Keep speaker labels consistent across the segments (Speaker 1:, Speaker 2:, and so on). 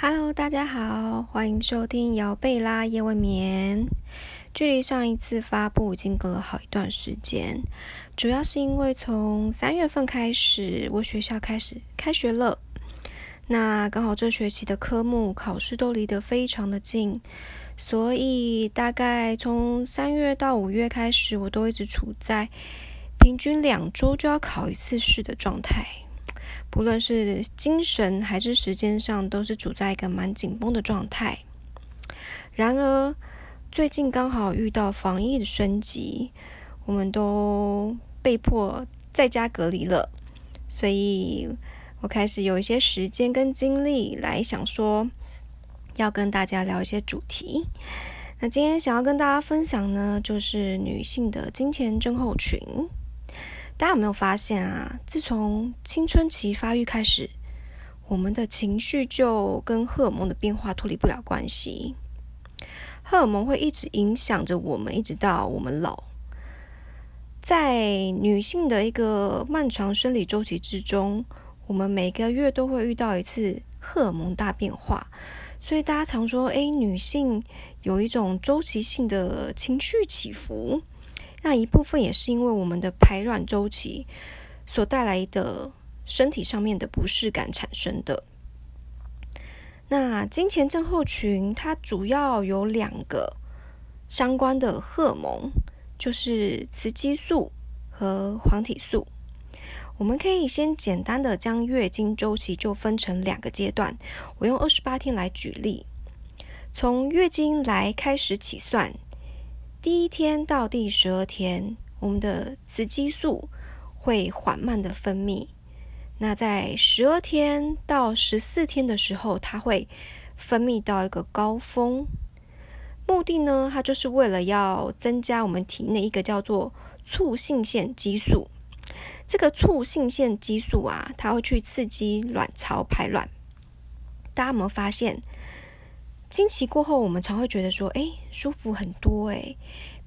Speaker 1: Hello，大家好，欢迎收听姚贝拉夜未眠。距离上一次发布已经隔了好一段时间，主要是因为从三月份开始，我学校开始开学了。那刚好这学期的科目考试都离得非常的近，所以大概从三月到五月开始，我都一直处在平均两周就要考一次试的状态。不论是精神还是时间上，都是处在一个蛮紧绷的状态。然而，最近刚好遇到防疫的升级，我们都被迫在家隔离了，所以我开始有一些时间跟精力来想说，要跟大家聊一些主题。那今天想要跟大家分享呢，就是女性的金钱症候群。大家有没有发现啊？自从青春期发育开始，我们的情绪就跟荷尔蒙的变化脱离不了关系。荷尔蒙会一直影响着我们，一直到我们老。在女性的一个漫长生理周期之中，我们每个月都会遇到一次荷尔蒙大变化。所以大家常说，哎，女性有一种周期性的情绪起伏。那一部分也是因为我们的排卵周期所带来的身体上面的不适感产生的。那金钱症候群它主要有两个相关的荷尔蒙，就是雌激素和黄体素。我们可以先简单的将月经周期就分成两个阶段，我用二十八天来举例，从月经来开始起算。第一天到第十二天，我们的雌激素会缓慢的分泌。那在十二天到十四天的时候，它会分泌到一个高峰。目的呢，它就是为了要增加我们体内一个叫做促性腺激素。这个促性腺激素啊，它会去刺激卵巢排卵。大家有没有发现？经期过后，我们常会觉得说：“哎，舒服很多，哎，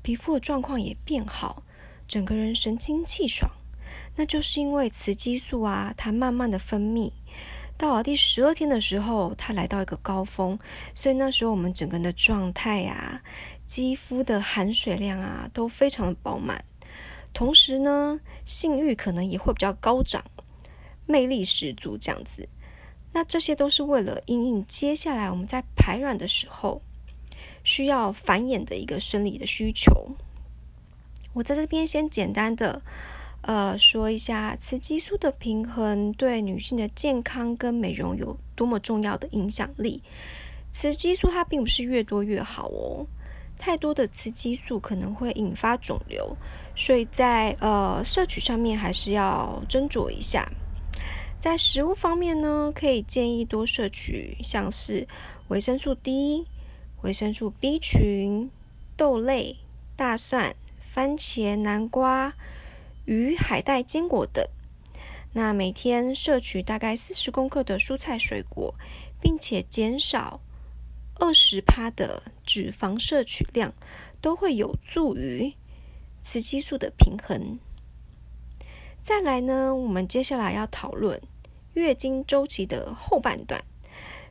Speaker 1: 皮肤的状况也变好，整个人神清气爽。”那就是因为雌激素啊，它慢慢的分泌，到了第十二天的时候，它来到一个高峰，所以那时候我们整个人的状态啊，肌肤的含水量啊，都非常的饱满，同时呢，性欲可能也会比较高涨，魅力十足这样子。那这些都是为了应应接下来我们在排卵的时候需要繁衍的一个生理的需求。我在这边先简单的呃说一下雌激素的平衡对女性的健康跟美容有多么重要的影响力。雌激素它并不是越多越好哦，太多的雌激素可能会引发肿瘤，所以在呃摄取上面还是要斟酌一下。在食物方面呢，可以建议多摄取像是维生素 D、维生素 B 群、豆类、大蒜、番茄、南瓜、鱼、海带、坚果等。那每天摄取大概四十公克的蔬菜水果，并且减少二十帕的脂肪摄取量，都会有助于雌激素的平衡。再来呢，我们接下来要讨论月经周期的后半段。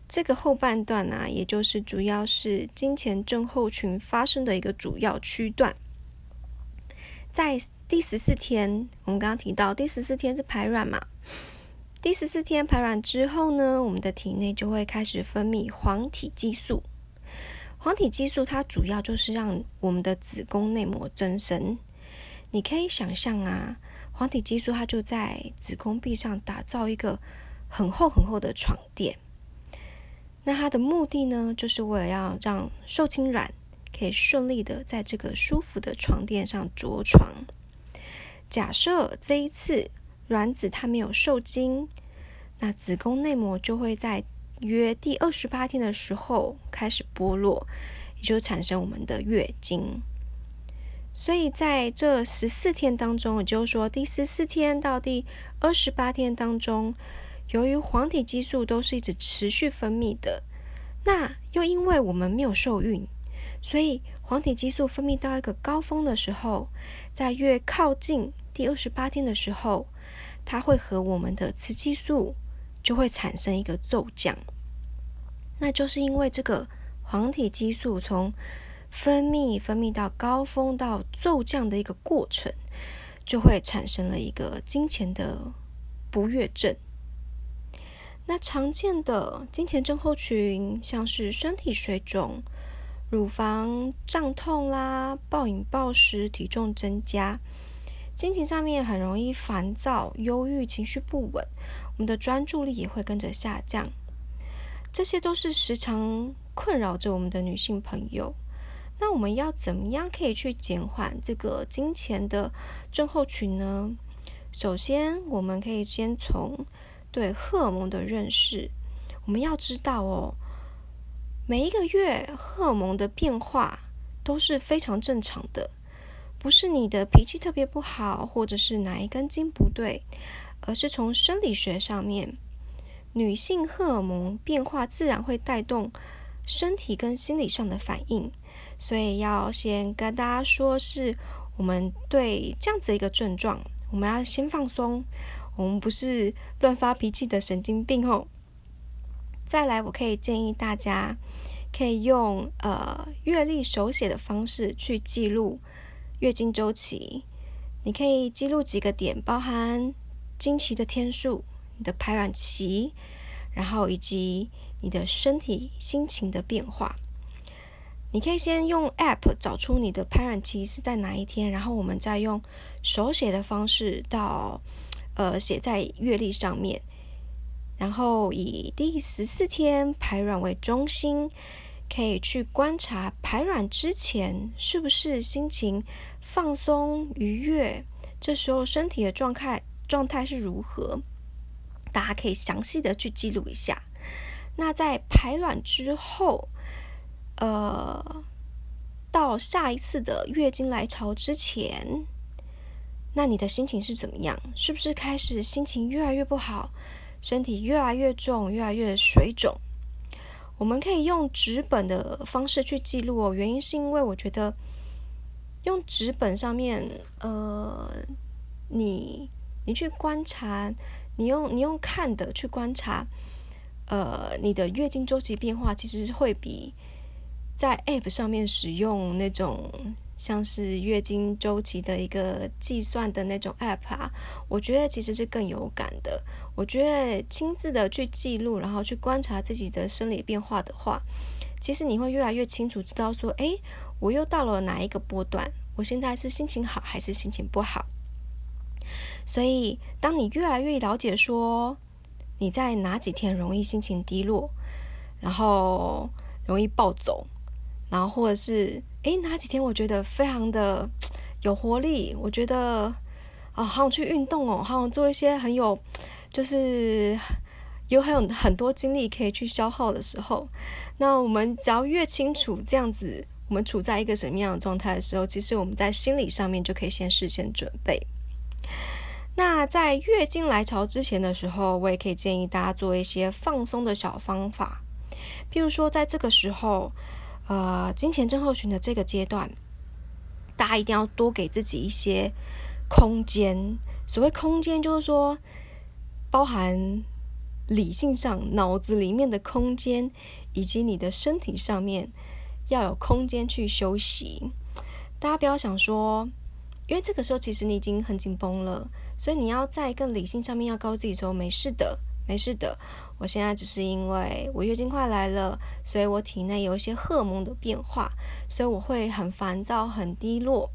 Speaker 1: 这个后半段呢，也就是主要是经前症候群发生的一个主要区段。在第十四天，我们刚刚提到第十四天是排卵嘛？第十四天排卵之后呢，我们的体内就会开始分泌黄体激素。黄体激素它主要就是让我们的子宫内膜增生。你可以想象啊。黄体激素它就在子宫壁上打造一个很厚很厚的床垫，那它的目的呢，就是为了要让受精卵可以顺利的在这个舒服的床垫上着床。假设这一次卵子它没有受精，那子宫内膜就会在约第二十八天的时候开始剥落，也就产生我们的月经。所以在这十四天当中，也就是说第十四天到第二十八天当中，由于黄体激素都是一直持续分泌的，那又因为我们没有受孕，所以黄体激素分泌到一个高峰的时候，在越靠近第二十八天的时候，它会和我们的雌激素就会产生一个骤降。那就是因为这个黄体激素从分泌分泌到高峰到骤降的一个过程，就会产生了一个金钱的不悦症。那常见的金钱症候群，像是身体水肿、乳房胀痛啦、暴饮暴食、体重增加。心情上面很容易烦躁、忧郁、情绪不稳，我们的专注力也会跟着下降。这些都是时常困扰着我们的女性朋友。那我们要怎么样可以去减缓这个金钱的症候群呢？首先，我们可以先从对荷尔蒙的认识。我们要知道哦，每一个月荷尔蒙的变化都是非常正常的。不是你的脾气特别不好，或者是哪一根筋不对，而是从生理学上面，女性荷尔蒙变化自然会带动身体跟心理上的反应。所以要先跟大家说，是我们对这样子一个症状，我们要先放松，我们不是乱发脾气的神经病哦。再来，我可以建议大家可以用呃月历手写的方式去记录。月经周期，你可以记录几个点，包含经期的天数、你的排卵期，然后以及你的身体、心情的变化。你可以先用 App 找出你的排卵期是在哪一天，然后我们再用手写的方式到呃写在月历上面，然后以第十四天排卵为中心。可以去观察排卵之前是不是心情放松愉悦，这时候身体的状态状态是如何？大家可以详细的去记录一下。那在排卵之后，呃，到下一次的月经来潮之前，那你的心情是怎么样？是不是开始心情越来越不好，身体越来越重，越来越水肿？我们可以用纸本的方式去记录哦，原因是因为我觉得用纸本上面，呃，你你去观察，你用你用看的去观察，呃，你的月经周期变化，其实会比在 App 上面使用那种。像是月经周期的一个计算的那种 app 啊，我觉得其实是更有感的。我觉得亲自的去记录，然后去观察自己的生理变化的话，其实你会越来越清楚知道说，哎，我又到了哪一个波段？我现在是心情好还是心情不好？所以，当你越来越了解说你在哪几天容易心情低落，然后容易暴走，然后或者是。诶，哪几天我觉得非常的有活力？我觉得啊，好想去运动哦，好想做一些很有，就是有很有很多精力可以去消耗的时候。那我们只要越清楚这样子，我们处在一个什么样的状态的时候，其实我们在心理上面就可以先事先准备。那在月经来潮之前的时候，我也可以建议大家做一些放松的小方法，譬如说在这个时候。呃，金钱症候群的这个阶段，大家一定要多给自己一些空间。所谓空间，就是说包含理性上脑子里面的空间，以及你的身体上面要有空间去休息。大家不要想说，因为这个时候其实你已经很紧绷了，所以你要在更理性上面要告诉自己说没事的。没事的，我现在只是因为我月经快来了，所以我体内有一些荷尔蒙的变化，所以我会很烦躁、很低落。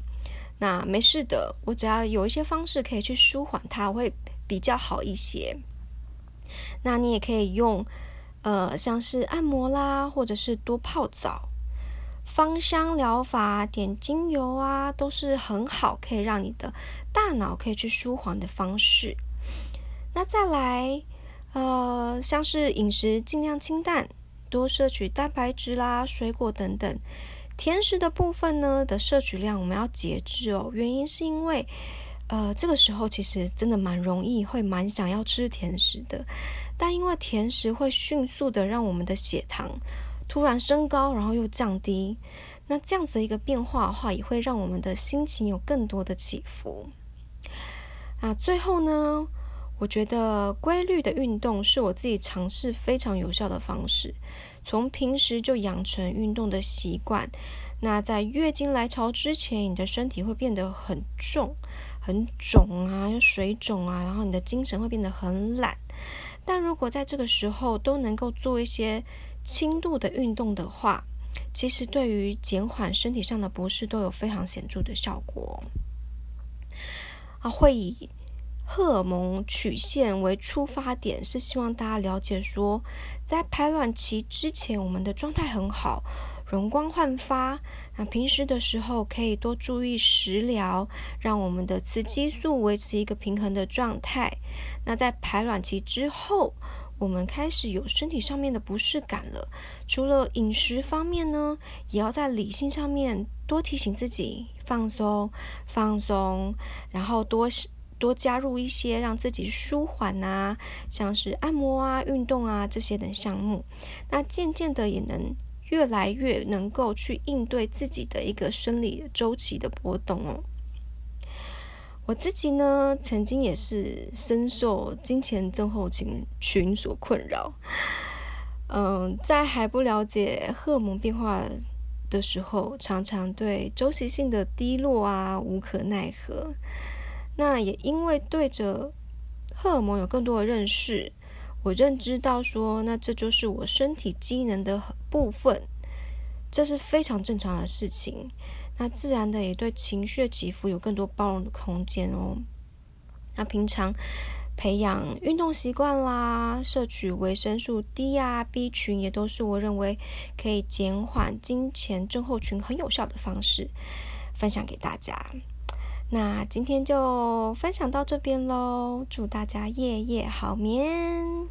Speaker 1: 那没事的，我只要有一些方式可以去舒缓它，会比较好一些。那你也可以用，呃，像是按摩啦，或者是多泡澡、芳香疗法、点精油啊，都是很好可以让你的大脑可以去舒缓的方式。那再来。呃，像是饮食尽量清淡，多摄取蛋白质啦、水果等等。甜食的部分呢的摄取量我们要节制哦。原因是因为，呃，这个时候其实真的蛮容易会蛮想要吃甜食的，但因为甜食会迅速的让我们的血糖突然升高，然后又降低，那这样子的一个变化的话，也会让我们的心情有更多的起伏。那最后呢？我觉得规律的运动是我自己尝试非常有效的方式。从平时就养成运动的习惯，那在月经来潮之前，你的身体会变得很重、很肿啊，有水肿啊，然后你的精神会变得很懒。但如果在这个时候都能够做一些轻度的运动的话，其实对于减缓身体上的不适都有非常显著的效果。啊，会以荷尔蒙曲线为出发点，是希望大家了解说，在排卵期之前，我们的状态很好。容光焕发，那平时的时候可以多注意食疗，让我们的雌激素维持一个平衡的状态。那在排卵期之后，我们开始有身体上面的不适感了。除了饮食方面呢，也要在理性上面多提醒自己放松、放松，然后多多加入一些让自己舒缓啊，像是按摩啊、运动啊这些等项目。那渐渐的也能。越来越能够去应对自己的一个生理周期的波动哦。我自己呢，曾经也是深受金钱症候群群所困扰。嗯，在还不了解荷尔蒙变化的时候，常常对周期性的低落啊无可奈何。那也因为对着荷尔蒙有更多的认识。我认知到说，那这就是我身体机能的部分，这是非常正常的事情。那自然的也对情绪的起伏有更多包容的空间哦。那平常培养运动习惯啦，摄取维生素 D 啊、B 群，也都是我认为可以减缓金钱症候群很有效的方式，分享给大家。那今天就分享到这边喽，祝大家夜夜好眠。